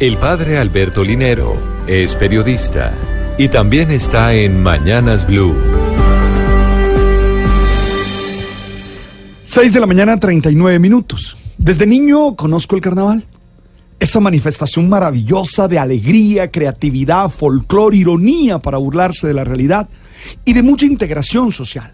El padre Alberto Linero es periodista y también está en Mañanas Blue. 6 de la mañana, 39 minutos. Desde niño conozco el carnaval. Esa manifestación maravillosa de alegría, creatividad, folclor, ironía para burlarse de la realidad y de mucha integración social.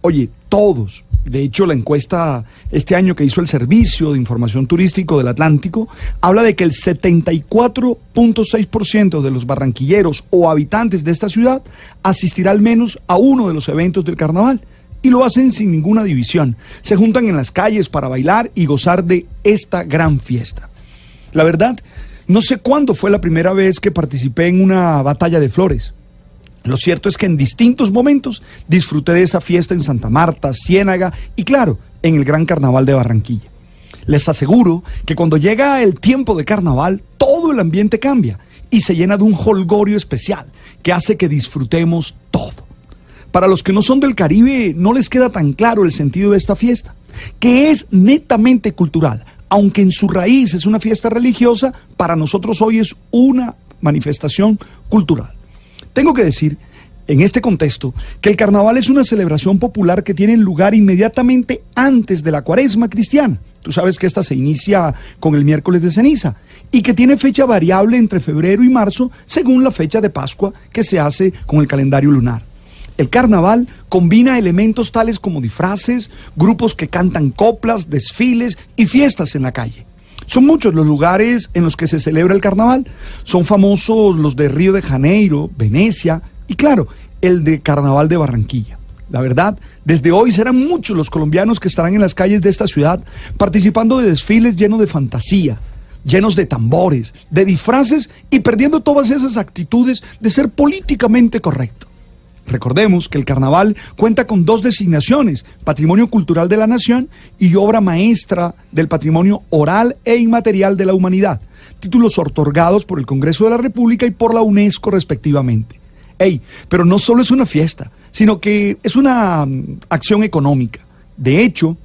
Oye, todos, de hecho, la encuesta este año que hizo el Servicio de Información Turístico del Atlántico habla de que el 74.6% de los barranquilleros o habitantes de esta ciudad asistirá al menos a uno de los eventos del carnaval. Y lo hacen sin ninguna división. Se juntan en las calles para bailar y gozar de esta gran fiesta. La verdad, no sé cuándo fue la primera vez que participé en una batalla de flores. Lo cierto es que en distintos momentos disfruté de esa fiesta en Santa Marta, Ciénaga y claro, en el Gran Carnaval de Barranquilla. Les aseguro que cuando llega el tiempo de carnaval, todo el ambiente cambia y se llena de un holgorio especial que hace que disfrutemos todo. Para los que no son del Caribe, no les queda tan claro el sentido de esta fiesta, que es netamente cultural, aunque en su raíz es una fiesta religiosa, para nosotros hoy es una manifestación cultural. Tengo que decir, en este contexto, que el carnaval es una celebración popular que tiene lugar inmediatamente antes de la cuaresma cristiana. Tú sabes que esta se inicia con el miércoles de ceniza y que tiene fecha variable entre febrero y marzo según la fecha de Pascua que se hace con el calendario lunar. El carnaval combina elementos tales como disfraces, grupos que cantan coplas, desfiles y fiestas en la calle. Son muchos los lugares en los que se celebra el carnaval. Son famosos los de Río de Janeiro, Venecia y claro, el de Carnaval de Barranquilla. La verdad, desde hoy serán muchos los colombianos que estarán en las calles de esta ciudad participando de desfiles llenos de fantasía, llenos de tambores, de disfraces y perdiendo todas esas actitudes de ser políticamente correcto. Recordemos que el carnaval cuenta con dos designaciones, Patrimonio Cultural de la Nación y Obra Maestra del Patrimonio Oral e Inmaterial de la Humanidad, títulos otorgados por el Congreso de la República y por la UNESCO respectivamente. Ey, pero no solo es una fiesta, sino que es una mm, acción económica. De hecho,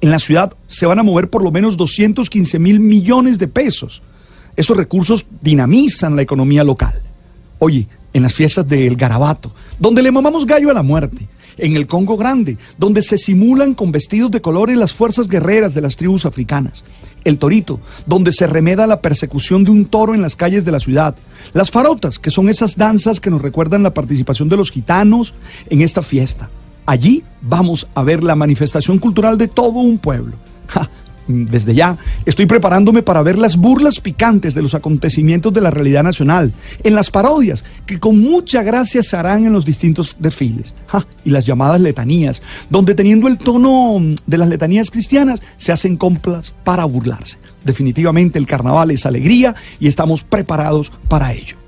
en la ciudad se van a mover por lo menos 215 mil millones de pesos. Estos recursos dinamizan la economía local. Oye, en las fiestas del Garabato, donde le mamamos gallo a la muerte, en el Congo Grande, donde se simulan con vestidos de colores las fuerzas guerreras de las tribus africanas, el Torito, donde se remeda la persecución de un toro en las calles de la ciudad, las farotas, que son esas danzas que nos recuerdan la participación de los gitanos en esta fiesta. Allí vamos a ver la manifestación cultural de todo un pueblo desde ya, estoy preparándome para ver las burlas picantes de los acontecimientos de la realidad nacional, en las parodias que con mucha gracia se harán en los distintos desfiles, y las llamadas letanías, donde teniendo el tono de las letanías cristianas se hacen complas para burlarse. Definitivamente el carnaval es alegría y estamos preparados para ello.